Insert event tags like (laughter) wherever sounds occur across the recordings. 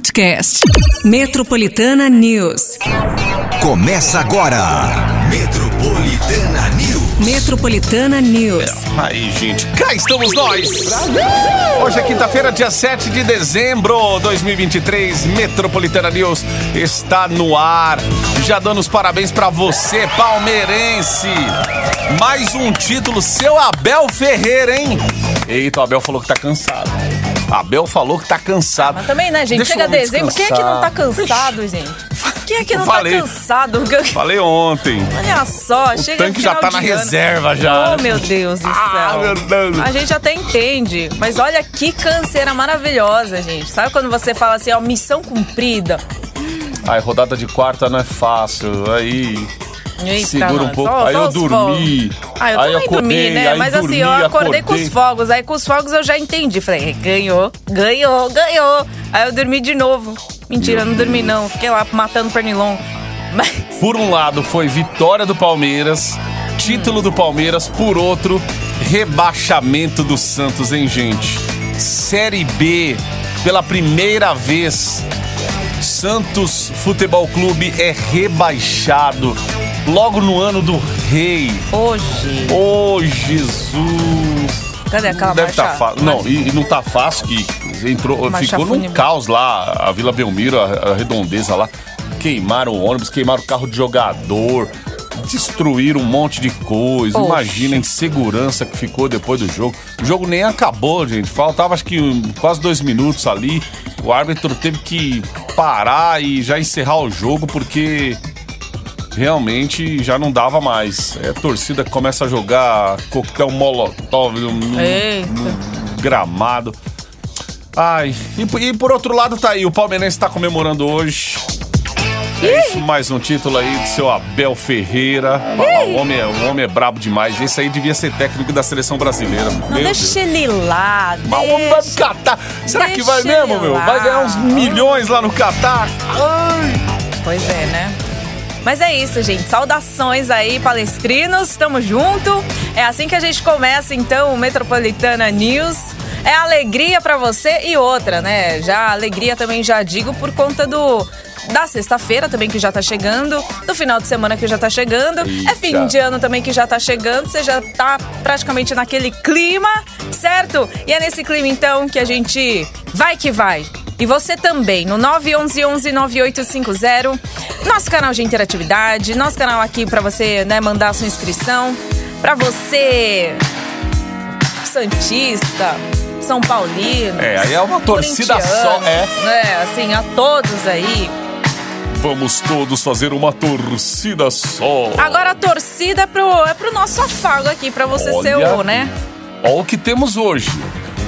podcast. Metropolitana News. Começa agora. Metropolitana News. Metropolitana News. Aí, gente, cá estamos nós! Hoje é quinta-feira, dia 7 de dezembro de 2023. Metropolitana News está no ar. Já dando os parabéns pra você, palmeirense. Mais um título, seu Abel Ferreira, hein? Eita, o Abel falou que tá cansado. Abel falou que tá cansado. Mas também, né, gente? Deixa Chega dezembro, quem é que não tá cansado, gente? Quem é que não Falei. tá cansado? (laughs) Falei ontem. Olha só, O chega tanque já tá na reserva já. Oh, meu Deus do céu. Ah, meu Deus. A gente até entende, mas olha que canseira maravilhosa, gente. Sabe quando você fala assim, ó, missão cumprida? Ai, rodada de quarta não é fácil. Aí. Eita, Segura um pouco. só- aí só eu dormi. Ah, eu aí também acordei, dormi, né? aí Mas dormi, assim, eu acordei com os acordei. fogos. Aí com os fogos eu já entendi. Falei, ganhou, ganhou, ganhou. Aí eu dormi de novo. Mentira, eu não dormi não. Fiquei lá matando pernilongo. (laughs) Mas Por um lado, foi vitória do Palmeiras, título do Palmeiras. Por outro, rebaixamento do Santos, hein, gente? Série B, pela primeira vez, Santos Futebol Clube é rebaixado. Logo no ano do rei. hoje... Ô, Jesus! Cadê aquela deve marcha? tá fácil. Não, e, e não tá fácil que entrou, Marcha ficou num caos lá, a Vila Belmiro, a, a redondeza lá. Queimaram o ônibus, queimaram o carro de jogador, destruíram um monte de coisa. Poxa. Imagina a insegurança que ficou depois do jogo. O jogo nem acabou, gente. Faltava acho que um- quase dois minutos ali. O árbitro teve que parar e já encerrar o jogo porque realmente já não dava mais. É a torcida que começa a jogar coquetel molotov no, no- no gramado. Ai, e, por- e por outro lado tá aí, o Palmeirense tá comemorando hoje. É isso, mais um título aí do seu Abel Ferreira. O homem, é, o homem é brabo demais. Esse aí devia ser técnico da seleção brasileira. Não, Meu deixa Deus. ele lá. Mas o homem vai pro deixa. Catar. Será que vai mesmo, meu? Vai ganhar uns milhões lá no Catar? Ai. Pois é, né? Mas é isso, gente. Saudações aí, palestrinos. Tamo junto. É assim que a gente começa, então, o Metropolitana News. É alegria pra você e outra, né? Já alegria também já digo por conta do da sexta-feira também que já tá chegando, do final de semana que já tá chegando, é fim Eita. de ano também que já tá chegando, você já tá praticamente naquele clima, certo? E é nesse clima então que a gente vai que vai. E você também, no 911-9850, nosso canal de interatividade, nosso canal aqui pra você né, mandar a sua inscrição. Pra você, Santista, São Paulino. É, aí é uma torcida só, é. É, assim, a todos aí. Vamos todos fazer uma torcida só. Agora a torcida é pro, é pro nosso afago aqui, pra você ser Olha. o, né? Olha o que temos hoje.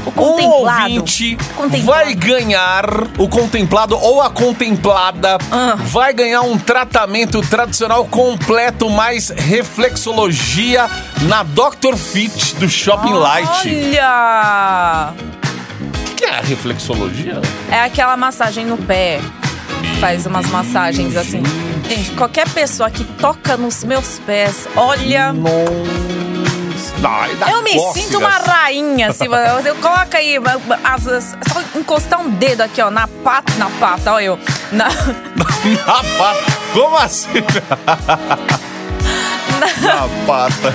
O contemplado. Um ouvinte Contemplado. vai ganhar, o contemplado ou a contemplada Ah. vai ganhar um tratamento tradicional completo mais reflexologia na Dr. Fit do Shopping Light. Olha! O que é a reflexologia? É aquela massagem no pé. Faz umas massagens assim. Gente, qualquer pessoa que toca nos meus pés, olha. Nossa. Eu me cócegas. sinto uma rainha, (laughs) assim, você eu coloca aí, as, as- só encostar um dedo aqui, ó, na pata, na pata, ó eu, na, (laughs) Na pata. Como assim? (laughs) Na pata.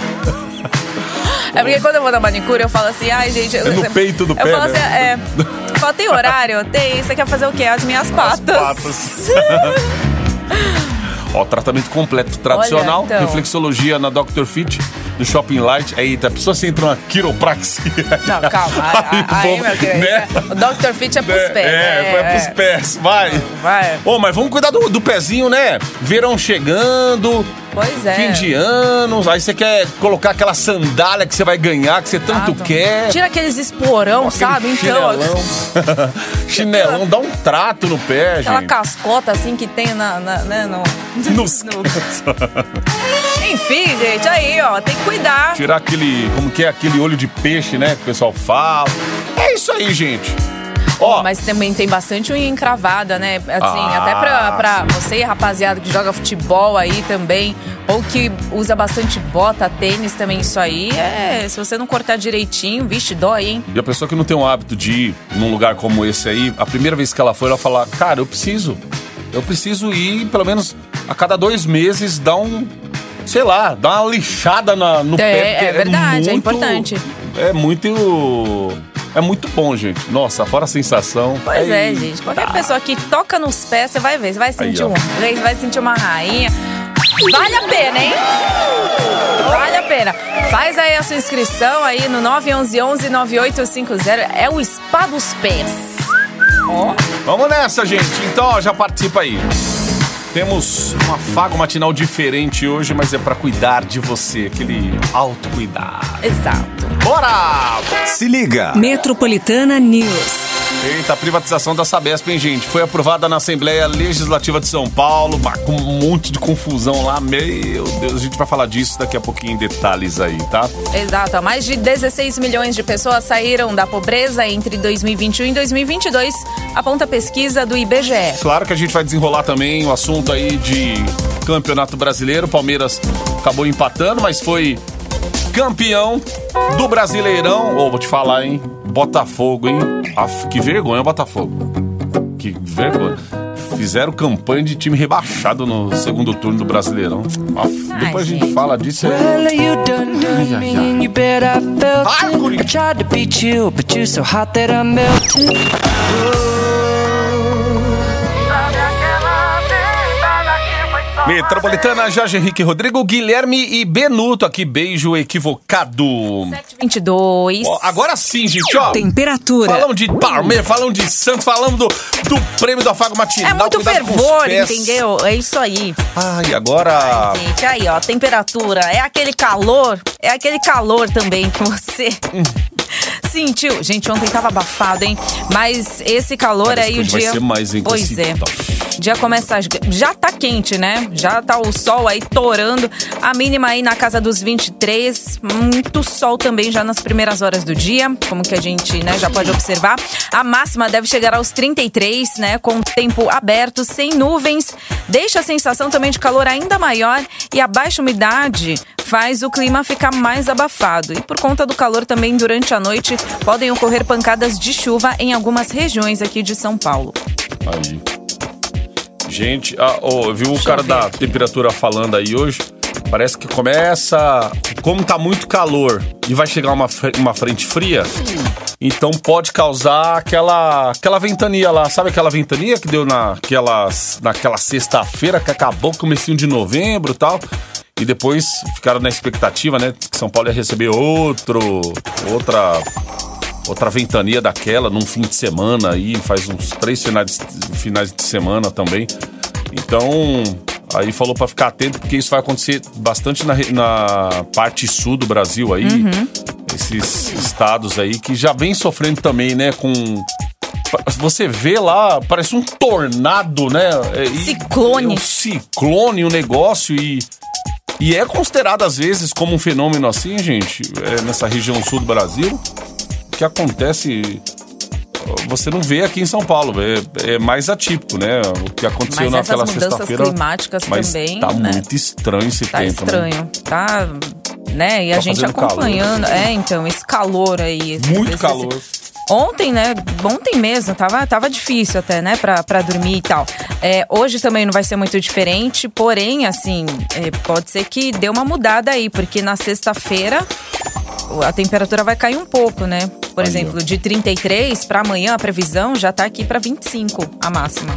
É porque quando eu vou na manicure, eu falo assim, ai, gente... É no peito do eu pé, falo assim, né? é... Fala, tem horário? Tem. Você quer fazer o quê? As minhas patas. patas. Ó, tratamento completo tradicional, então. reflexologia na Dr. Fit do Shopping Light. Eita, a pessoa se entra uma quiropraxia. Não, calma. (laughs) Aí, aí, bom, meu querido. né? O Dr. Fit é pros É, pés. É, vai pros pés, vai. Vai. Ô, mas vamos cuidar do, do pezinho, né? Verão chegando, Pois é. fim de anos, aí você quer colocar aquela sandália que você vai ganhar, que você tanto Exato. quer. Tira aqueles esporão, Aquele sabe? Então, Chinelão. (laughs) chinelão, dá um trato no pé, aquela gente. cascota assim que tem na, na- né, no... (laughs) Nos (laughs) no- Enfim, gente, aí, ó, tem que cuidar. Tirar aquele, como que é, aquele olho de peixe, né, que o pessoal fala. É isso aí, gente. Ó, Mas também tem bastante unha encravada, né? Assim, Ah, até pra, pra você, rapaziada, que joga futebol aí também, ou que usa bastante bota, tênis também, isso aí é. Se você não cortar direitinho, vixe, dói, hein? E a pessoa que não tem o hábito de ir num lugar como esse aí, a primeira vez que ela foi, ela fala, cara, eu preciso. Eu preciso ir, pelo menos, a cada dois meses, dar um. Sei lá, dar uma lixada na- no É, pé. porque é verdade, é muito- importante. É muito. É muito bom, gente. Nossa, fora a sensação. Pois é, Eita. gente. Qualquer pessoa que toca nos pés, você vai ver. Você vai sentir ó. um rei, você vai sentir uma rainha. Vale a pena, hein? Vale a pena. Faz aí a sua inscrição aí no 911-9850. É o Spa dos Pés. Ó. Vamos nessa, gente. Então, ó, já participa aí. Temos um afago matinal diferente hoje, mas é pra cuidar de você, aquele autocuidado. Exato. Bora! Se liga. Metropolitana News. Eita, a privatização da Sabesp, hein, gente? Foi aprovada na Assembleia Legislativa de São Paulo, com um monte de confusão lá. Meu Deus, a gente vai falar disso daqui a pouquinho em detalhes aí, tá? Exato. Mais de 16 milhões de pessoas saíram da pobreza entre 2021 e 2022, aponta a pesquisa do IBGE. Claro que a gente vai desenrolar também o assunto aí de Campeonato Brasileiro. Palmeiras acabou empatando, mas foi campeão do Brasileirão. Ô, vou te falar, hein? Botafogo, hein? Aff, que vergonha, Botafogo. Que vergonha. Fizeram campanha de time rebaixado no segundo turno do Brasileirão. Aff, Ai, depois a gente fala disso aí. Well, you done done Ai, ai, ai. Metropolitana, Jorge Henrique Rodrigo, Guilherme e Benuto aqui. Beijo equivocado. 722. Ó, agora sim, gente, ó. Temperatura. Falamos de Palmeiras, falamos de Santos, falamos do, do prêmio do Afago Matinal. É muito cuidado fervor, entendeu? É isso aí. Ai, agora. Gente, aí, ó, temperatura. É aquele calor, é aquele calor também que você (laughs) sentiu. Gente, ontem tava abafado, hein? Mas esse calor Parece aí, que o hoje vai dia. ser mais, hein, pois é. tal. Já começa. Já tá quente, né? Já tá o sol aí torando. A mínima aí na casa dos 23. Muito sol também já nas primeiras horas do dia, como que a gente né, já pode observar. A máxima deve chegar aos 33, né? Com tempo aberto, sem nuvens. Deixa a sensação também de calor ainda maior e a baixa umidade faz o clima ficar mais abafado. E por conta do calor também durante a noite podem ocorrer pancadas de chuva em algumas regiões aqui de São Paulo. Aí. Gente, ah, ó, viu o cara da temperatura falando aí hoje? Parece que começa. Como tá muito calor e vai chegar uma, uma frente fria, então pode causar aquela, aquela ventania lá. Sabe aquela ventania que deu naquela, naquela sexta-feira que acabou comecinho de novembro e tal? E depois ficaram na expectativa, né? Que São Paulo ia receber outro. Outra outra ventania daquela num fim de semana aí, faz uns três finais, finais de semana também. Então, aí falou pra ficar atento, porque isso vai acontecer bastante na, na parte sul do Brasil aí. Esses estados aí que já vem sofrendo também, né, com. Você vê lá, parece um tornado, né? é, e- Ciclone. um ciclone, um negócio e. E é considerado às vezes como um fenômeno assim, gente, é, nessa região sul do Brasil, que acontece. Você não vê aqui em São Paulo, é, é mais atípico, né? O que aconteceu Mas naquela mudanças sexta-feira. climáticas mas também, Tá né? muito estranho esse Tá tempo, né? estranho, tá, né? E a Tá gente fazendo calor. acompanhando, é, então, esse calor aí. esse- Muito esse- calor. Ontem, né? Ontem mesmo, tava, tava difícil até, né? Pra, pra dormir e tal. É, hoje também não vai ser muito diferente, porém, assim, é, pode ser que dê uma mudada aí, porque na sexta-feira a temperatura vai cair um pouco, né? Por Aí, exemplo, ó. de 33 pra amanhã a previsão já tá aqui pra 25 a máxima.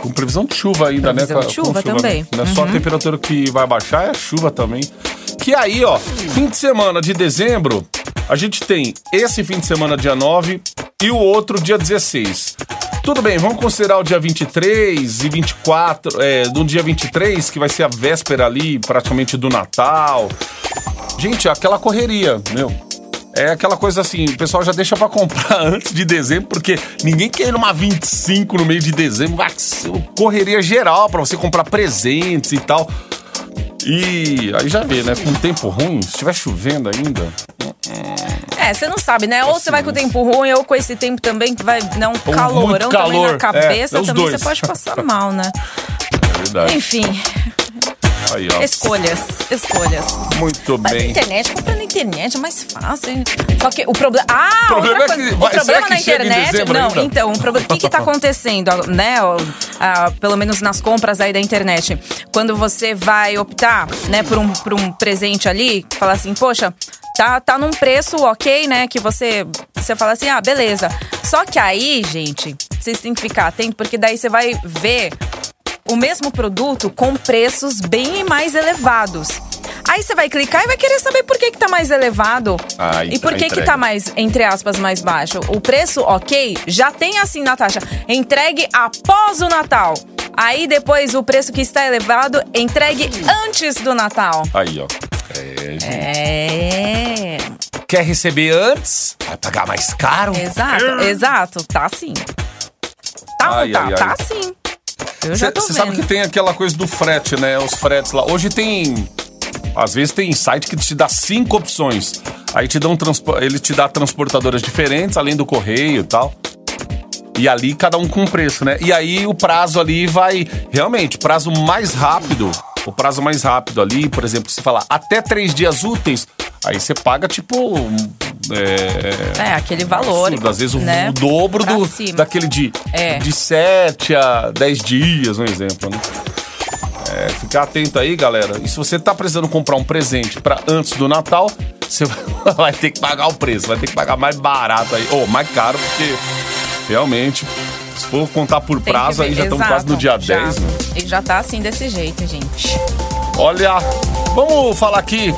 Com previsão de chuva ainda, Previsão né? de Com chuva também. Não é só a Uhum. temperatura que vai baixar, é a chuva também. Que aí, ó, fim de semana de dezembro, a gente tem esse fim de semana, dia 9, e o outro, dia 16. Tudo bem, vamos considerar o dia 23 e 24, é, do dia 23, que vai ser a véspera ali, praticamente do Natal. Gente, aquela correria, meu. É aquela coisa assim, o pessoal já deixa pra comprar (laughs) antes de dezembro, porque ninguém quer ir numa 25 no meio de dezembro, vai correria geral pra você comprar presentes e tal. E aí já vê, né? Com tempo ruim, se estiver chovendo ainda. É, você não sabe, né? Ou você vai com o tempo ruim, ou com esse tempo também que vai dar um Ou calorão muito também calor. na cabeça, É, os também dois. você pode passar mal, né? (laughs) É verdade. Enfim, Aí, ó. escolhas, escolhas. Muito Mas na bem. internet, compra na internet é mais fácil. hein? Só que o problema. Ah, O problema é que- vai- o problema na internet. Não, ainda? então, o problema. O que, que tá (laughs) acontecendo, né? ó, ah, pelo menos nas compras aí da internet. Quando você vai optar, né, por um, por um presente ali, fala assim, poxa. Tá, tá num preço ok, né? Que você, você fala assim, ah, beleza. Só que aí, gente, vocês têm que ficar atentos, porque daí você vai ver o mesmo produto com preços bem mais elevados. Aí você vai clicar e vai querer saber por que, que tá mais elevado. Ah, e por que, que entrega. tá mais, entre aspas, mais baixo. O preço, ok, já tem assim na taxa. Entregue após o Natal. Aí depois o preço que está elevado, entregue antes do Natal. Aí, ó. É, gente. É. Quer receber antes? Vai pagar mais caro? Exato, exato. Tá assim. Tá Ai, tá? ai, ai. Tá sim. Você sabe que tem aquela coisa do frete, né? Os fretes lá. Hoje tem. Às vezes tem site que te dá cinco opções. Aí te dão ele te dá transportadoras diferentes, além do correio e tal. E ali cada um com preço, né? E aí o prazo ali vai. Realmente, prazo mais rápido. O prazo mais rápido ali, por exemplo, se falar até três dias úteis, aí você paga tipo. É, É, aquele valor. absurdo. Às vezes o, né? o dobro Pra do, cima. daquele de, É. de 7 a 10 dias, um exemplo, né? É, ficar atento aí, galera. E se você tá precisando comprar um presente para antes do Natal, você (laughs) vai ter que pagar o preço, vai ter que pagar mais barato aí, ou mais caro, porque realmente, se for contar por Tem prazo, aí já estamos quase no dia já. 10, né? E já tá assim desse jeito, gente. Olha, vamos falar aqui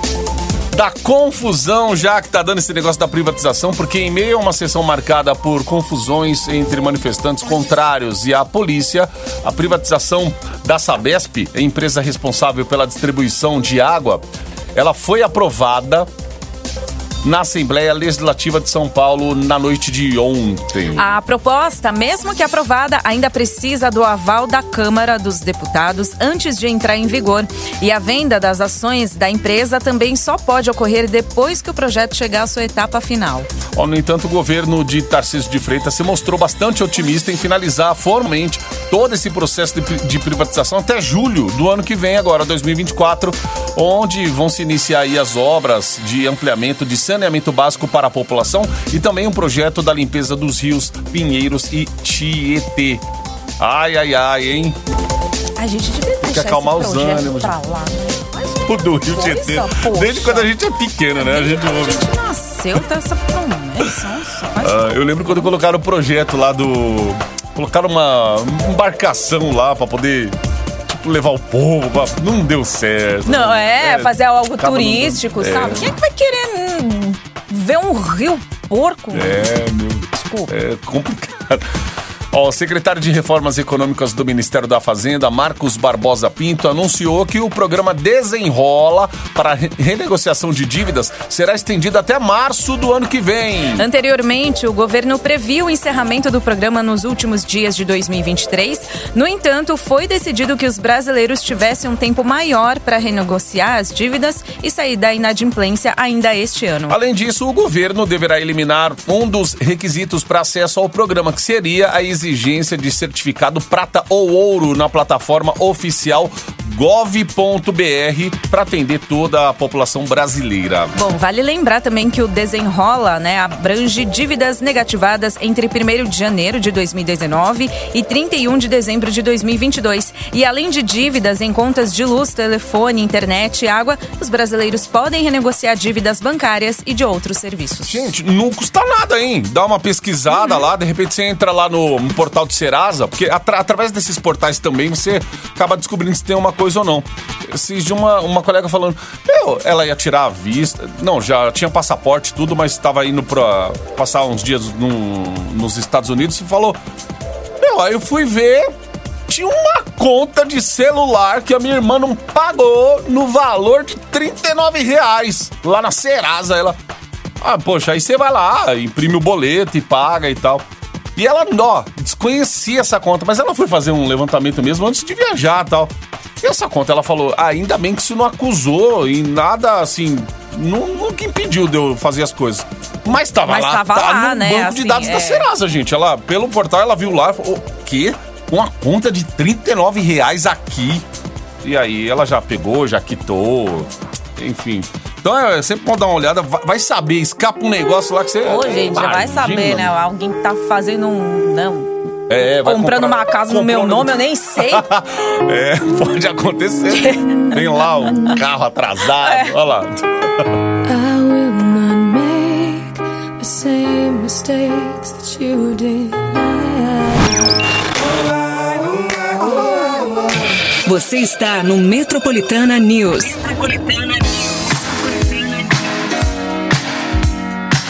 da confusão já que tá dando esse negócio da privatização, porque em meio a uma sessão marcada por confusões entre manifestantes contrários e a polícia, a privatização da Sabesp, empresa responsável pela distribuição de água, ela foi aprovada na Assembleia Legislativa de São Paulo na noite de ontem. A proposta, mesmo que aprovada, ainda precisa do aval da Câmara dos Deputados antes de entrar em vigor. E a venda das ações da empresa também só pode ocorrer depois que o projeto chegar à sua etapa final. Ó, no entanto, o governo de Tarcísio de Freitas se mostrou bastante otimista em finalizar formalmente todo esse processo de, de privatização até julho do ano que vem, agora 2024, onde vão se iniciar aí as obras de ampliamento de saneamento básico para a população e também um projeto da limpeza dos rios Pinheiros e Tietê. Ai, ai, ai, hein? A gente devia deixar acalmar esse os projeto ânimos. pra lá. né? (laughs) O do Rio Tietê. Desde quando a gente é pequeno, né? A gente a gente nasceu, tá essa promessa. Ah, eu lembro quando colocaram o projeto lá do. Colocaram uma embarcação lá pra poder levar o povo. pra- Não deu certo. Não, é, fazer algo turístico, é. sabe? Quem é que vai querer hum, ver um rio porco? É, meu. Desculpa. É complicado. Ó, o secretário de Reformas Econômicas do Ministério da Fazenda, Marcos Barbosa Pinto, anunciou que o programa Desenrola para re- renegociação de dívidas será estendido até março do ano que vem. Anteriormente, o governo previu o encerramento do programa nos últimos dias de 2023. No entanto, foi decidido que os brasileiros tivessem um tempo maior para renegociar as dívidas e sair da inadimplência ainda este ano. Além disso, o governo deverá eliminar um dos requisitos para acesso ao programa, que seria a exigência de certificado prata ou ouro na plataforma oficial gov.br para atender toda a população brasileira. Bom, vale lembrar também que o Desenrola, né, abrange dívidas negativadas entre 1 de janeiro de 2019 e 31 de dezembro de 2022. E além de dívidas em contas de luz, telefone, internet e água, os brasileiros podem renegociar dívidas bancárias e de outros serviços. Gente, não custa nada, hein? Dá uma pesquisada lá, de repente você entra lá no portal de Serasa, porque atra- através desses portais também você acaba descobrindo se tem uma coisa ou não. Esses de uma, uma colega falando, meu, ela ia tirar a vista. Não, já tinha passaporte e tudo, mas estava indo pra passar uns dias no- nos Estados Unidos e falou. Meu, aí eu fui ver. Tinha uma conta de celular que a minha irmã não pagou no valor de 39 reais lá na Serasa. Ela, ah, poxa, aí você vai lá, imprime o boleto e paga e tal. E ela, ó, desconhecia essa conta, mas ela foi fazer um levantamento mesmo antes de viajar e tal. E essa conta, ela falou, "Ah, ainda bem que isso não acusou e nada assim, não, nunca impediu de eu fazer as coisas. Mas tava Mas lá, tava tá lá, no né, banco de assim, dados da é. Serasa, gente. Ela, pelo portal, ela viu lá e falou, o quê? Uma conta de 39 reais aqui. E aí ela já pegou, já quitou, enfim. Então é sempre bom dar uma olhada, vai saber, escapa um negócio lá que você. Ô, gente, já vai saber, né? Alguém que tá fazendo um. Não. É, vai comprando comprar- uma casa no meu nome, eu nem sei. (laughs) É, pode acontecer. Tem lá um carro atrasado, É. olha lá. I will not make the same mistakes that you did. Você está no Metropolitana News.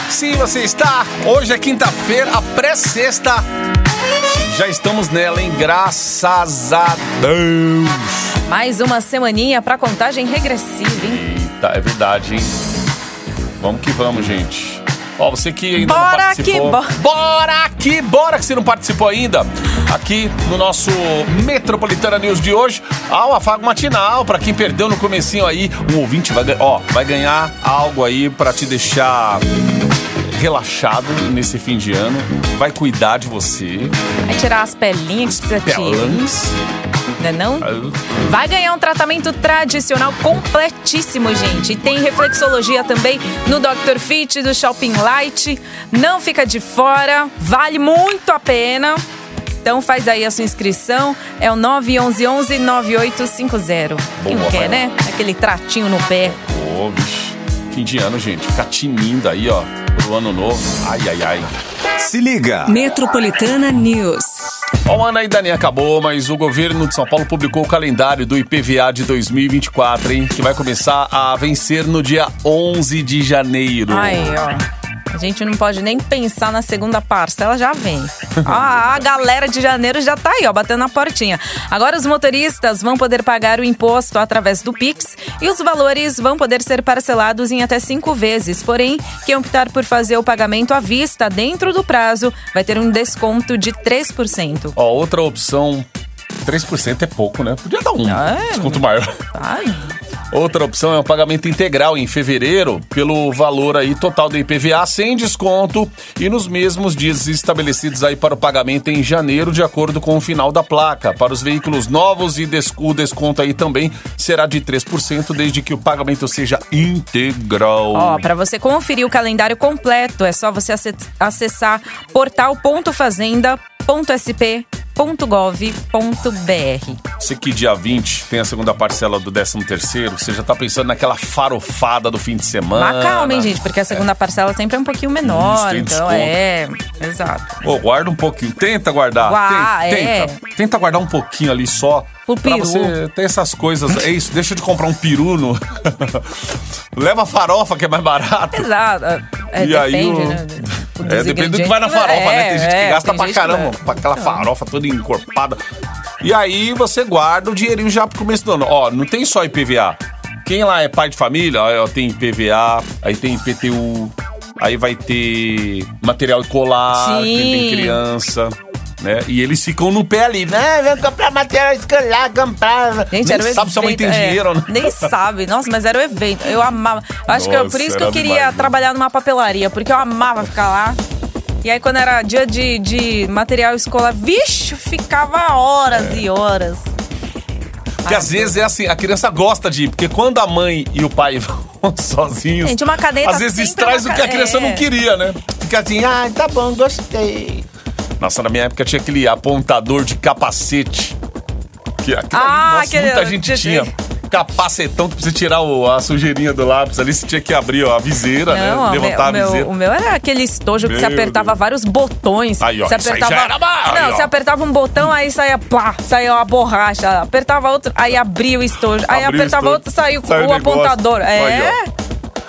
Sim, você está. Hoje é quinta-feira, a pré-sexta. Já estamos nela, hein? Graças a Deus. Mais uma semaninha pra contagem regressiva, hein? Eita, é verdade, hein? Vamos que vamos, gente. Ó, você que ainda Bora não participou. que bora. Bora que bora que você não participou ainda. Aqui no nosso Metropolitana News de hoje, há o afago matinal. Pra quem perdeu no comecinho aí, um ouvinte vai, ó, vai ganhar algo aí pra te deixar relaxado nesse fim de ano. Vai cuidar de você. Vai tirar as pelinhas que precisa tirar. Pelãs. Né não? Vai ganhar um tratamento tradicional completíssimo, gente. E tem reflexologia também no Dr. Fit do Shopping Light. Não fica de fora, vale muito a pena. Então faz aí a sua inscrição, é o 911-9850. Quem não quer, né? Aquele tratinho no pé. Ô, bicho. Fim de ano, gente. Ficar tinindo aí, ó. Pro ano novo. Ai, ai, ai. Se liga. Metropolitana News. O ano ainda nem acabou, mas o governo de São Paulo publicou o calendário do IPVA de 2024, hein? Que vai começar a vencer no dia 11 de janeiro. Aí, ó. A gente não pode nem pensar na segunda parcela, já vem. Ah, a galera de janeiro já tá aí, ó, batendo na portinha. Agora os motoristas vão poder pagar o imposto através do Pix e os valores vão poder ser parcelados em até cinco vezes. Porém, quem optar por fazer o pagamento à vista dentro do prazo vai ter um desconto de 3%. Ó, outra opção. 3% é pouco, né? Podia dar um É, desconto maior. Ai, Outra opção é o pagamento integral em fevereiro, pelo valor aí total do IPVA, sem desconto, e nos mesmos dias estabelecidos aí para o pagamento em janeiro, de acordo com o final da placa. Para os veículos novos, e des- o desconto aí também será de 3%, desde que o pagamento seja integral. Ó, para você conferir o calendário completo, é só você ace- acessar portal.fazenda.sp.gov.br. Você que dia 20 tem a segunda parcela do 13 terceiro, você já tá pensando naquela farofada do fim de semana. Mas calma, hein, gente, porque a segunda parcela sempre é um pouquinho menor, Isso, então é. Exato. Ô, guarda um pouquinho. Tenta guardar. Tenta, é. tenta. Tenta guardar um pouquinho ali só. Pro pra peru. você ter essas coisas. É isso, deixa de comprar um peru no... (laughs) Leva farofa, que é mais barato. Exato. É, E aí depende, o- né? (laughs) É, depende do que vai na farofa, né? Tem gente que é, gasta pra que caramba, vai. pra aquela farofa toda encorpada. E aí você guarda o dinheirinho já pro começo do ano. Ó, não tem só IPVA. Quem lá é pai de família, ó, tem IPVA, aí tem IPTU, aí vai ter material escolar, quem tem Sim. criança. Né? E eles ficam no pé ali, né? Vem comprar material escolar, comprar. Gente, Nem sabe se a mãe tem evento, é, dinheiro, né? Nem sabe. Nossa, mas era o evento. Eu amava. Eu acho que é Nossa, por isso que eu queria demais, né? trabalhar numa papelaria, porque eu amava ficar lá. E aí, quando era dia de, de material escolar, vixe, ficava horas e horas. Porque às vezes é assim, a criança gosta de ir, porque quando a mãe e o pai (laughs) vão sozinhos. Gente, uma caneta Às vezes sempre traz o que a criança é. não queria, né? Fica assim, ah, tá bom, gostei. Nossa, na minha época tinha aquele apontador de capacete. Que, aquilo Ah, nossa, aquele- muita gente de- tinha. Capacetão que precisa tirar o- a sujeirinha do lápis ali, você tinha que abrir ó, a viseira, Não, né? o Levantar meu, a o viseira. meu, o meu era aquele estojo que Meu você apertava Deus. vários botões. Aí, ó, você aí apertava. aí, não, ó. você apertava um botão, aí saía plá, saía uma borracha. Apertava outro, aí abria o estojo. Aí apertava estojo, outro, saiu saiu o, apontador. Aí, É.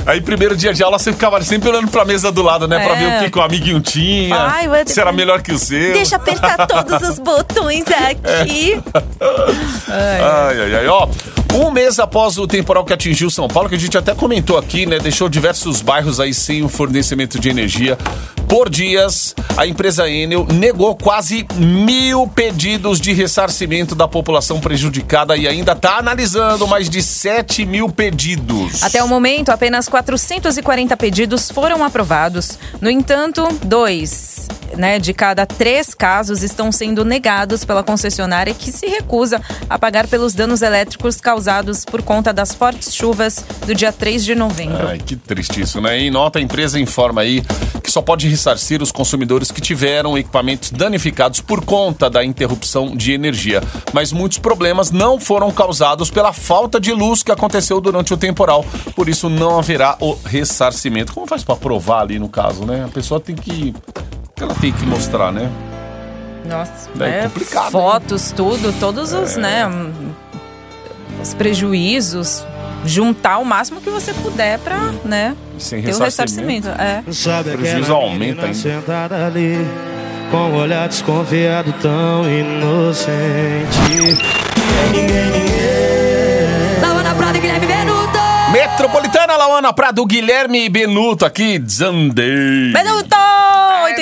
Aí, primeiro dia de aula, você ficava sempre olhando pra mesa do lado, né? Pra É. ver o que, que o amiguinho tinha. Ai, vai- se era melhor que o seu. Deixa eu apertar todos os (laughs) botões aqui. (laughs) Ai, ai, ai. Ó, um mês após o temporal que atingiu São Paulo, que a gente até comentou aqui, né? Deixou diversos bairros aí sem o fornecimento de energia. Por dias, a empresa Enel negou quase mil pedidos de ressarcimento da população prejudicada e ainda está analisando mais de 7 mil pedidos. Até o momento, apenas 440 pedidos foram aprovados. No entanto, dois né, de cada três casos estão sendo negados pela concessionária que se recusa a pagar pelos danos elétricos causados por conta das fortes chuvas do dia 3 de novembro. Ai, que triste isso, né? Em nota, a empresa informa aí que só pode ressarcir os consumidores que tiveram equipamentos danificados por conta da interrupção de energia. Mas muitos problemas não foram causados pela falta de luz que aconteceu durante o temporal. Por isso, não haverá o ressarcimento. Como faz para provar ali no caso, né? A pessoa tem que. Ela tem que mostrar, né? Nossa, É é, complicado, hein? fotos, tudo, todos os, né, hum, os prejuízos, juntar o máximo que você puder pra, né, Sem ter o ressarcimento. É. Sabe prejuízo aquela aumenta ainda. sentada ali Com um olhar desconfiado tão inocente Lawana Prada e Guilherme Benuto. Metropolitana Lauana Prado, Guilherme Benuto aqui, Zandei. Benuto!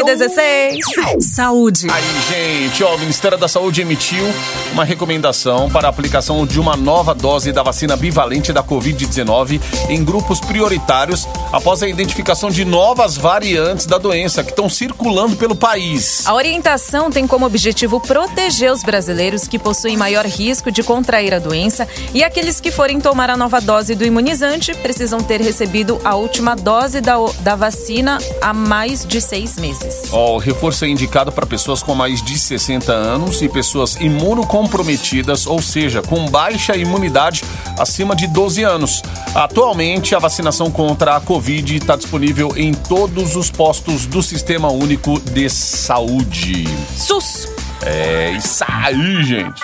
8 e 16. Saúde. Aí, gente, ó, o Ministério da Saúde emitiu uma recomendação para a aplicação de uma nova dose da vacina bivalente da Covid-19 em grupos prioritários após a identificação de novas variantes da doença que estão circulando pelo país. A orientação tem como objetivo proteger os brasileiros que possuem maior risco de contrair a doença e aqueles que forem tomar a nova dose do imunizante precisam ter recebido a última dose da, da vacina há mais de seis meses. Ó, o reforço é indicado para pessoas com mais de 60 anos e pessoas imunocomprometidas, ou seja, com baixa imunidade acima de 12 anos. Atualmente, a vacinação contra a Covid está disponível em todos os postos do Sistema Único de Saúde. SUS! É isso aí, gente.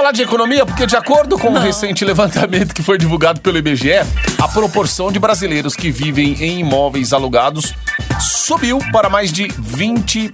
Falar de economia, porque de acordo com um recente levantamento que foi divulgado pelo IBGE, a proporção de brasileiros que vivem em imóveis alugados subiu para mais de 20%.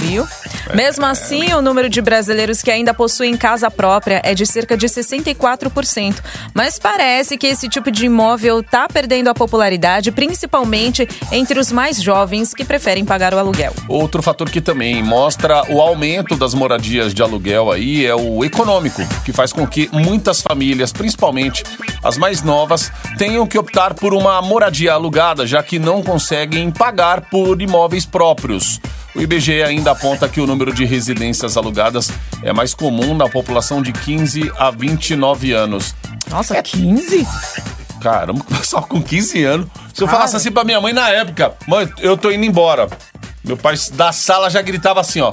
Viu? Mesmo assim, o número de brasileiros que ainda possuem casa própria é de cerca de 64%. Mas parece que esse tipo de imóvel está perdendo a popularidade, principalmente entre os mais jovens que preferem pagar o aluguel. Outro fator que também mostra o aumento das moradias de aluguel aí é o econômico, que faz com que muitas famílias, principalmente as mais novas, tenham que optar por uma moradia alugada, já que não conseguem pagar por imóveis próprios. O IBGE ainda aponta que o número de residências alugadas é mais comum na população de 15 a 29 anos. Nossa, 15? Caramba, (laughs) só com 15 anos. Se eu falasse assim pra minha mãe na época, mãe, eu tô indo embora. Meu pai da sala já gritava assim, ó.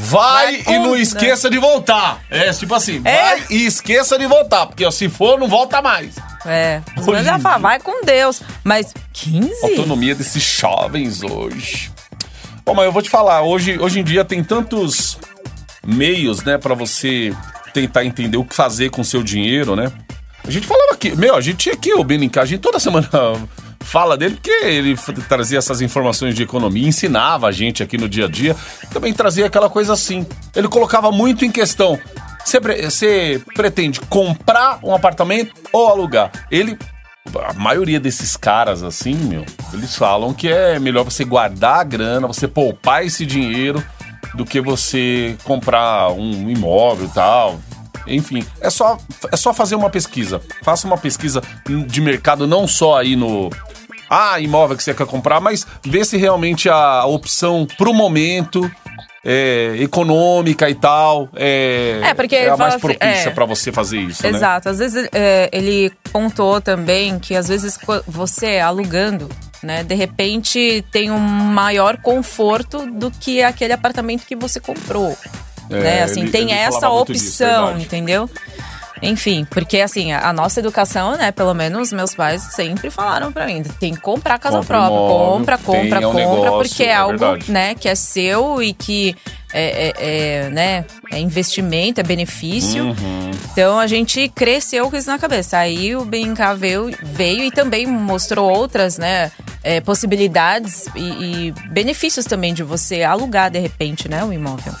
Vai, Vai e não esqueça de voltar. É, tipo assim, É? vai e esqueça de voltar. Porque ó, se for, não volta mais. É. Os meus já falam, dia. vai com Deus. Mas 15? Autonomia desses jovens hoje. Bom, mas eu vou te falar, hoje, hoje em dia tem tantos meios, né, pra você tentar entender o que fazer com o seu dinheiro, né? A gente falava aqui, meu, a gente tinha aqui o Beninca, a gente toda semana fala dele porque ele trazia essas informações de economia, ensinava a gente aqui no dia a dia, também trazia aquela coisa assim. Ele colocava muito em questão. Você Você pretende comprar um apartamento ou alugar? Ele a maioria desses caras, assim, meu, eles falam que é melhor você guardar a grana, você poupar esse dinheiro, do que você comprar um imóvel tal. Enfim, é só, é só fazer uma pesquisa. Faça uma pesquisa de mercado, não só aí no. Ah, imóvel que você quer comprar, mas vê se realmente a opção pro momento é, econômica e tal é, É, porque é a mais assim, propícia é. pra você fazer isso, né? Exato. Às vezes é, ele pontuou também que às vezes você alugando, né, de repente tem um maior conforto do que aquele apartamento que você comprou. É, né? Assim, ele- tem ele essa disso, opção, verdade. entendeu? Enfim, porque assim, a nossa educação, né, pelo menos meus pais sempre falaram pra mim, tem que comprar casa Compra própria, imóvel, compra, compra, um compra, negócio, porque é, é algo, verdade. né, que é seu e que é, é- é, né, é investimento, é benefício. Uhum. Então a gente cresceu com isso na cabeça. Aí o BNK veio, veio e também mostrou outras, né, é, possibilidades e, e benefícios também de você alugar de repente, né, o imóvel.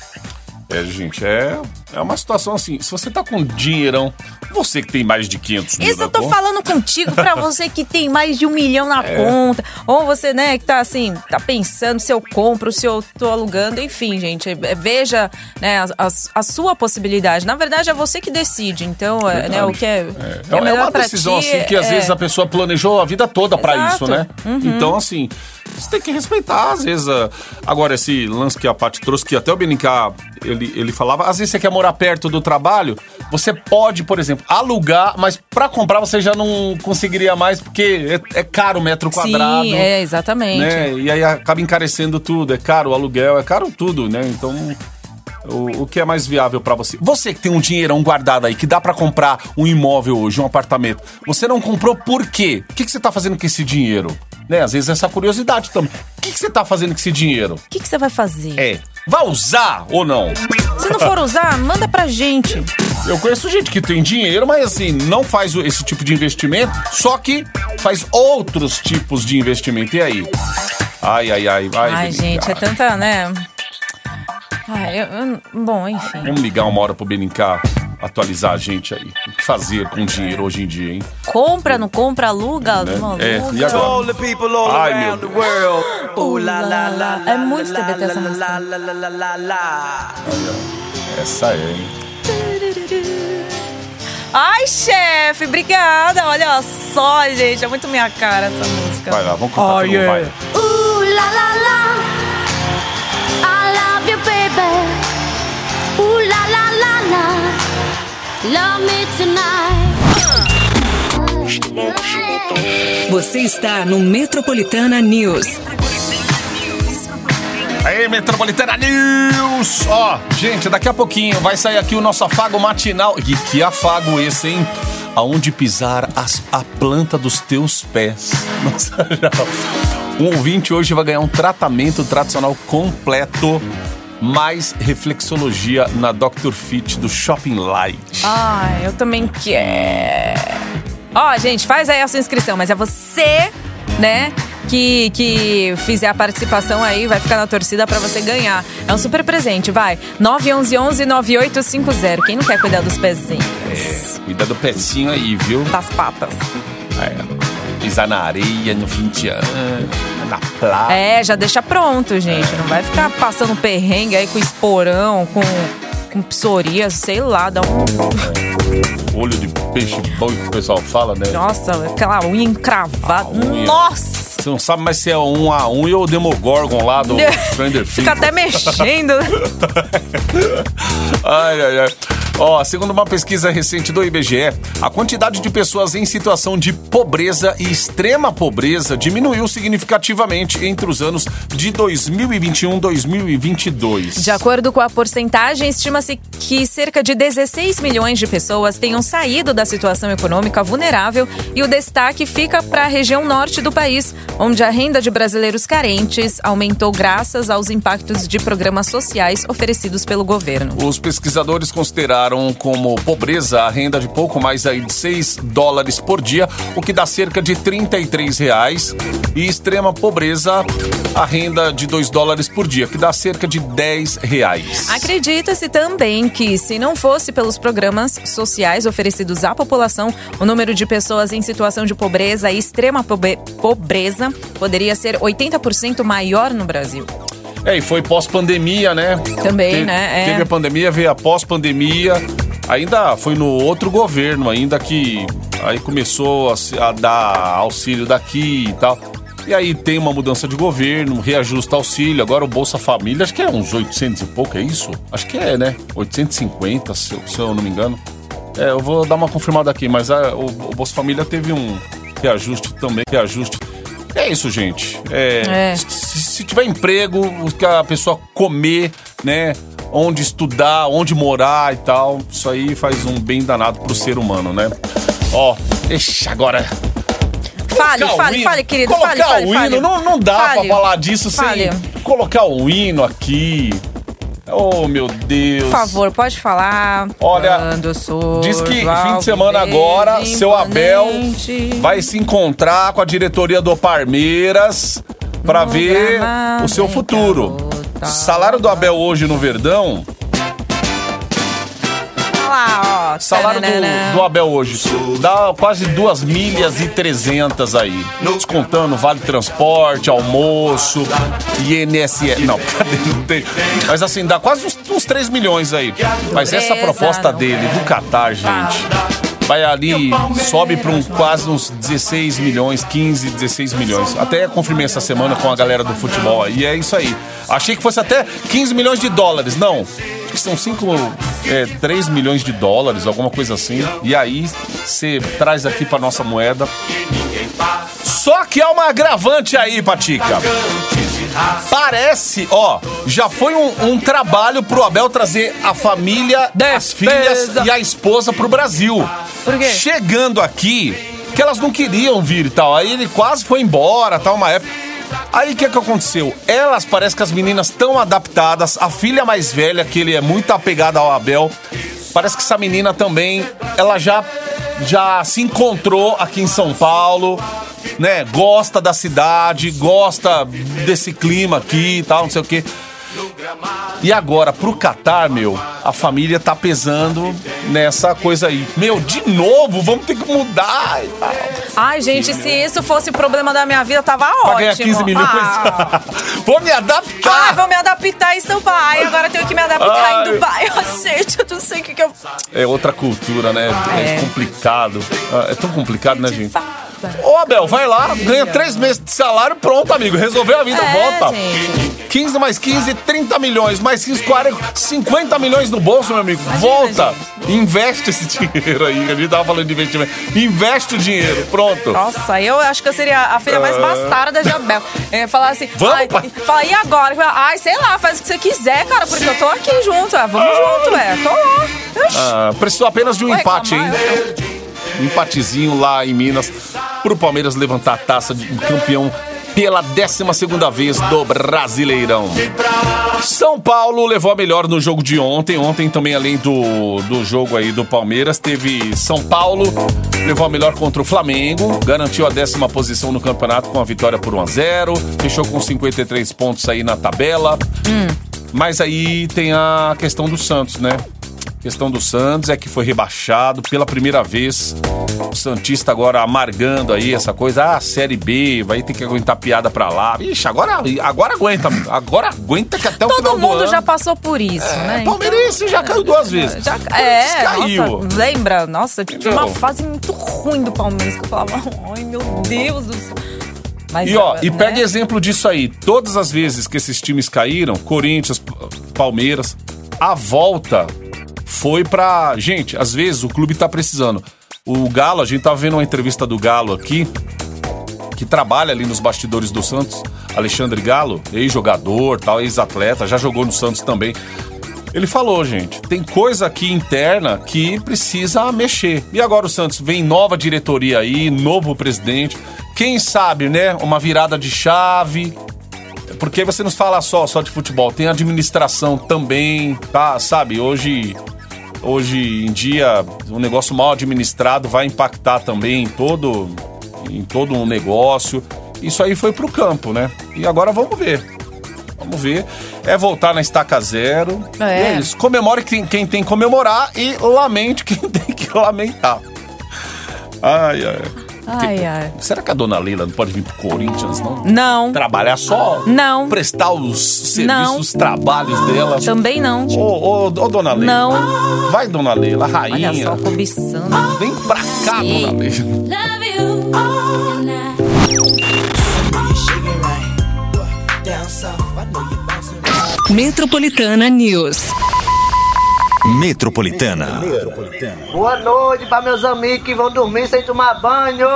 É, gente, é, é uma situação assim. Se você tá com dinheirão, você que tem mais de 500 mil Isso eu tô conta, falando contigo pra (laughs) você que tem mais de um milhão na É. conta. Ou você, né, que tá assim, tá pensando se eu compro, se eu tô alugando, enfim, gente. é, Veja, né, a, a- a sua possibilidade. Na verdade, é você que decide. Então, é, né, o que é, É, é é uma decisão ti, assim que às é- vezes a pessoa planejou a vida toda pra Exato. isso, né? Uhum. Então, assim, você tem que respeitar, às vezes. a- Agora, esse lance que a Paty trouxe, que até o Benincá, ele, ele falava, às vezes você quer morar perto do trabalho, você pode, por exemplo, alugar, mas pra comprar você já não conseguiria mais, porque é, é caro o metro quadrado. Sim, é, exatamente. né? E aí acaba encarecendo tudo. É caro o aluguel, é caro tudo, né? Então. O, o que é mais viável pra você? Você que tem um dinheirão guardado aí, que dá pra comprar um imóvel hoje, um apartamento, você não comprou por quê? O que, que você tá fazendo com esse dinheiro? Né? Às vezes essa curiosidade também. O que, que você tá fazendo com esse dinheiro? O que, que você vai fazer? É. Vai usar ou não? Se não for usar, manda pra gente. Eu conheço gente que tem dinheiro, mas assim, não faz esse tipo de investimento, só que faz outros tipos de investimento. E aí? Ai, ai, ai, vai. Ai, Belinca. gente, é tanta, né? Ai, eu, eu- bom, enfim. Vamos ligar uma hora pro Benincá atualizar a gente aí. O que fazer com dinheiro hoje em dia, hein? Compra, não compra, aluga, não aluga. É, e agora? Ai, meu Deus. Uh. É muito TBT essa música. Essa é, hein? Ai, chefe, obrigada. Olha só, gente, é muito minha cara essa música. Vai lá, vamos cantar Oh, yeah. vai. Ooh la la la, Você está no Metropolitana News. Aí, Metropolitana News! Ó, gente, daqui a pouquinho vai sair aqui o nosso afago matinal. E que afago esse, hein? Aonde pisar as- a planta dos teus pés. (laughs) Nossa, já. Um ouvinte hoje vai ganhar um tratamento tradicional completo, mais reflexologia na Dr. Fit do Shopping Light. Ai, eu também quero. Ó, gente, faz aí a sua inscrição, mas é você, né, que, que fizer a participação aí, vai ficar na torcida pra você ganhar. É um super presente, vai. 911-9850. Quem não quer cuidar dos pezinhos? É, cuida do pezinho aí, viu? Das patas. É, pisar na areia no fim de ano, na praia. É, já deixa pronto, gente. Não vai ficar passando perrengue aí com esporão, com, com psoríase, sei lá, dá um. Olho de peixe bom que o pessoal fala, né? Nossa, aquela unha encravada. unha. Nossa! Você não sabe mais se é um a um e o Demogorgon lá do (laughs) Stranger Things. Fica até mexendo. (laughs) ai, ai, ai. Ó, segundo uma pesquisa recente do IBGE, a quantidade de pessoas em situação de pobreza e extrema pobreza diminuiu significativamente entre os anos de 2021 e 2022. De acordo com a porcentagem, estima-se que cerca de 16 milhões de pessoas tenham saído da situação econômica vulnerável e o destaque fica para a região norte do país, onde a renda de brasileiros carentes aumentou graças aos impactos de programas sociais oferecidos pelo governo. Os pesquisadores consideraram como pobreza a renda de pouco mais aí de 6 dólares por dia, o que dá cerca de 33 reais, e extrema pobreza a renda de 2 dólares por dia, que dá cerca de 10 reais. Acredita-se também que, se não fosse pelos programas sociais oferecidos à população, o número de pessoas em situação de pobreza e extrema pobre- pobreza poderia ser 80% maior no Brasil. É, e foi pós-pandemia, né? Também, Te- né? É. Teve a pandemia, veio a pós-pandemia. Ainda foi no outro governo, ainda que aí começou a, a dar auxílio daqui e tal. E aí tem uma mudança de governo, reajusta auxílio. Agora o Bolsa Família, acho que é uns 800 e pouco, é isso? Acho que é, né? 850, se, eu- se eu não me engano. É, eu vou dar uma confirmada aqui, mas a- o, o Bolsa Família teve um reajuste também, reajuste. É isso, gente. É, É. Se, tiver emprego, que a pessoa comer, né? Onde estudar, onde morar e tal, isso aí faz um bem danado pro ser humano, né? Ó, deixa agora. Fale, Colocar fale, hino- fale, querido. Colocar fale, fale, o hino, fale. Não, não dá Fale. pra falar disso Fale. sem colocar o hino aqui. Oh, meu Deus. Por favor, pode falar. Olha, Diz que fim de semana agora, seu Abel imponente. vai se encontrar com a diretoria do Palmeiras pra No ver o seu futuro. Salário do Abel hoje no Verdão lá, ó. Salário do, do Abel hoje dá quase duas milhas e trezentas aí. Descontando vale transporte, almoço, INSS. Não, (laughs) cadê? Não tem. Mas assim, dá quase uns, uns 3 milhões aí. Mas essa proposta dele, do Qatar, gente. Vai ali, sobe para um, quase uns 16 milhões, 15, 16 milhões. Até confirmei essa semana com a galera do futebol aí. E é isso aí. Achei que fosse até 15 milhões de dólares. Não. Acho que são 5, é, 3 milhões de dólares, alguma coisa assim. E aí você traz aqui pra nossa moeda. Só que há uma agravante aí, Patica. Parece, ó, já foi um, um trabalho pro Abel trazer a família, as filhas e a esposa pro Brasil. Por quê? Chegando aqui, que elas não queriam vir e tal. Aí ele quase foi embora, tal, uma época. Aí o que, que aconteceu? Elas parece que as meninas estão adaptadas. A filha mais velha, que ele é muito apegado ao Abel, parece que essa menina também, ela já já se encontrou aqui em São Paulo, né? Gosta da cidade, gosta desse clima aqui e tal, não sei o quê. E agora, pro Catar, meu, a família tá pesando nessa coisa aí. Meu, de novo, vamos ter que mudar. Ai, gente, se isso fosse o problema da minha vida, tava ótimo. Pra ganhar 15 milhões. Ah. (laughs) Vou me Ai, adaptar. vou me adaptar em São Paulo. Ai, agora eu tenho que me adaptar Ai. em Dubai. (laughs) Eu gente, eu não sei o que, que eu. É outra cultura, né? É, É. complicado. Ah, É tão complicado, né, gente? Ô, Abel, vai lá, ganha três meses de salário, pronto, amigo. Resolveu a vida, É, volta. gente. 15 mais 15, 30 milhões. Mais 15, 40, 50 milhões no bolso, meu amigo. volta. Investe esse (laughs) dinheiro aí. A gente tava falando de investimento. Investe o dinheiro, pronto. Nossa, eu acho que eu seria a filha mais bastarda de Abel. Eu ia falar assim, Ah. Vamos, ai, fala, e agora? Ai, sei lá, faz o que você quiser, cara, porque eu tô aqui junto. É, vamos junto, é. Tô lá. Ah, precisou apenas de um empate, hein? eu- Um empatezinho lá em Minas pro Palmeiras levantar a taça de campeão pela 12 segunda vez do Brasileirão. São Paulo levou a melhor no jogo de ontem. Ontem também, além do, do jogo aí do Palmeiras, teve São Paulo, levou a melhor contra o Flamengo, garantiu a décima posição no campeonato com a vitória por 1 a 0 fechou com 53 pontos aí na tabela. Mas aí tem a questão do Santos, né? A questão do Santos é que foi rebaixado pela primeira vez. O Santista agora amargando aí essa coisa. Ah, Série B, vai ter que aguentar piada pra lá. Ixi, agora, agora aguenta. Agora aguenta que até o final Todo do mundo ano... já passou por isso, né? Então, Palmeirense já caiu duas vezes. Já, é, caiu. nossa, lembra? Nossa, tinha uma Entendeu? fase muito ruim do Palmeiras que eu falava, ai meu Deus do céu. Mas, E ó, né? e pega exemplo disso aí. Todas as vezes que esses times caíram, Corinthians, Palmeiras, a volta foi pra. Gente, às vezes o clube tá precisando. O Galo, a gente tava vendo uma entrevista do Galo aqui, que trabalha ali nos bastidores do Santos, Alexandre Galo, ex-jogador, tal, ex-atleta, já jogou no Santos também. Ele falou, gente, tem coisa aqui interna que precisa mexer. E agora o Santos vem nova diretoria aí, novo presidente. Quem sabe, né? Uma virada de chave. Porque você nos fala só, só de futebol, tem administração também, tá? Sabe, hoje hoje em dia um negócio mal administrado vai impactar também em todo em todo um negócio. Isso aí foi pro campo, né? E agora vamos ver. Vamos ver. É voltar na estaca zero. É. É isso. Comemore quem, quem tem que comemorar e lamente quem (laughs) tem que lamentar. Ai, ai. Ai, ai. Será que a dona Leila não pode vir pro Corinthians, não? Não, Trabalhar só? Não. Prestar os serviços, Não. os trabalhos dela? também não. Ô, ô, ô, dona Leila. Não. Vai, dona Leila, a rainha. Olha só, cobiçando. Vem pra cá, Ei. dona Leila. Metropolitana News. Metropolitana. Boa noite para meus amigos que vão dormir sem tomar banho.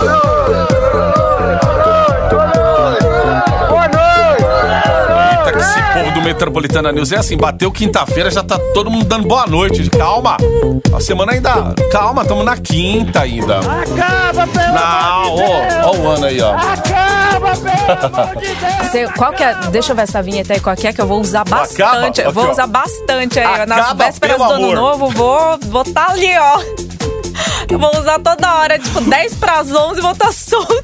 Boa Metropolitana News é assim, bateu quinta-feira, já tá todo mundo dando boa noite. Calma. A semana ainda. Calma, estamos na quinta ainda. Acaba, pelo Não, ó, ó o ano aí, ó. Acaba, pelo amor de (laughs) Deus. Você- qual que é? Deixa eu ver essa vinheta aí, qual que é que eu vou usar bastante. Acaba, vou aqui, usar bastante aí. Nas Acaba, vésperas do ano amor. novo, vou botar ali, ó. Eu vou usar toda hora, tipo, 10 pras 11 e vou estar soltando.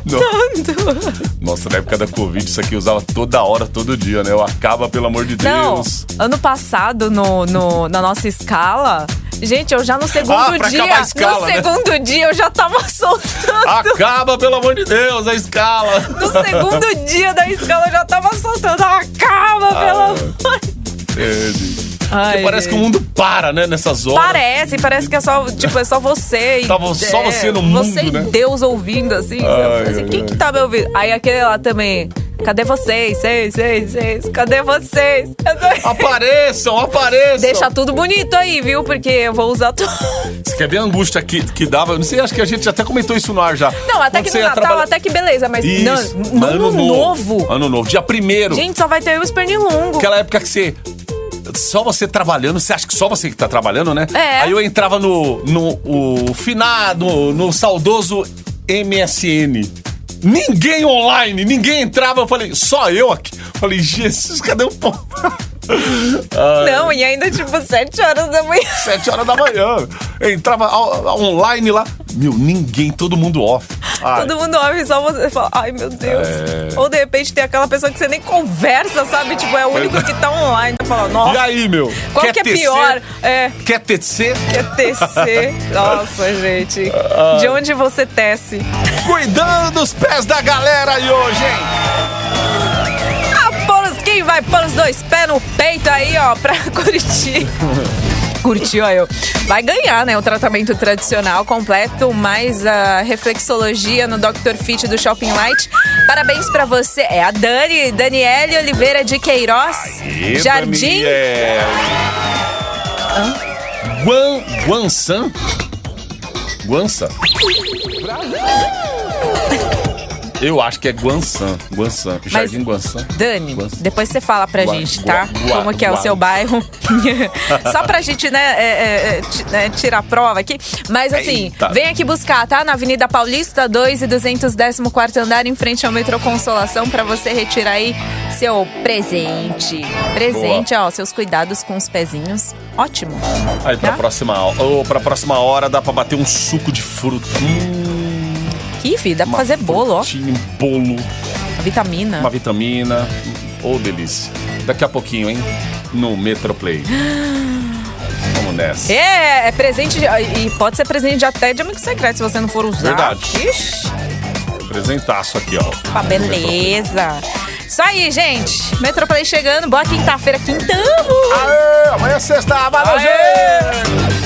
Nossa, na época da Covid, isso aqui eu usava toda hora, todo dia, né? Eu acaba, pelo amor de Não, Deus. ano passado, no, no- na nossa escala, gente, eu já no segundo Ah, dia, escala, no né? segundo dia eu já tava soltando. Acaba, pelo amor de Deus, a escala. No segundo dia da escala eu já tava soltando. Acaba, pelo amor. É, gente. Ai, parece que o mundo para, né? Nessas horas. Parece, parece que é só, tipo, é só você. e- Tava só é, você no Você mundo, e né? Deus ouvindo, assim. Ai, assim, ai, quem que tá me ouvindo? Aí aquele lá também. Cadê vocês? Seis, seis, seis. Cadê vocês? (laughs) Apareçam, apareçam. Deixa tudo bonito aí, viu? Porque eu vou usar tudo. Você quer ver a angústia que, que dava? Eu Não sei, acho que a gente até comentou isso no ar já. Não, até Quando que você no Natal, até que beleza, mas Isso, não, no ano novo. Ano novo, dia primeiro. Gente, só vai ter os pernilongos. Aquela época que você. Só você trabalhando, você acha que só você que tá trabalhando, né? É. Aí eu entrava no, no o finado, no saudoso MSN. Ninguém online, ninguém entrava. Eu falei, só eu aqui. Eu falei, Jesus, cadê o povo? (laughs) Não, e ainda tipo sete horas da manhã. (laughs) Sete horas da manhã. Entrava online lá. Meu, ninguém, todo mundo off. Ai, Todo mundo ouve só você fala, ai meu Deus. É. Ou de repente tem aquela pessoa que você nem conversa, sabe? Tipo, é o único que tá online. Fala, E nossa, aí, meu? qual quer que é tecer? pior? É, Quer TC? quer tecer. (laughs) Nossa, gente. De onde você tece? Cuidando dos pés da galera aí hoje, hein? Vai pôr os dois pés no peito aí, ó, pra (laughs) curtir? Curtiu, ó, eu. Vai ganhar, né? O tratamento tradicional completo, mais a reflexologia no Dr. Fit do Shopping Light. Parabéns pra você. É a Dani, Daniele Oliveira de Queiroz. E Jardim. Guan, Guansan? Guansa? Eu acho que é Guansan. Guansan. Jardim Guansan. Dani, Guansan. depois você fala pra Gua- gente, tá? gua- Como que é o gua- seu (laughs) bairro. (laughs) Só pra gente, né, é, é, é, né, tirar a prova aqui. Mas assim, Eita. vem aqui buscar, tá? Na Avenida Paulista 2 e 214 andar, em frente ao metrô Consolação, pra você retirar aí seu presente. Presente, ó, seus cuidados com os pezinhos. Ótimo. Aí pra Tá? próxima, ou pra próxima hora dá pra bater um suco de fruta. Hum, Filho, dá pra uma fazer bolo, ó. um bolo, Vitamina. uma vitamina. Ô, delícia. Daqui a pouquinho, hein? No Metroplay. (gasps) Vamos nessa. É, é presente de- e pode ser presente de até de amigo secreto se você não for usar. Verdade. Ixi. Presentaço aqui, ó. Opa, beleza. Isso aí, gente. Metroplay chegando. Boa quinta-feira, quintamos. Aê, amanhã é sexta, valeu, gente!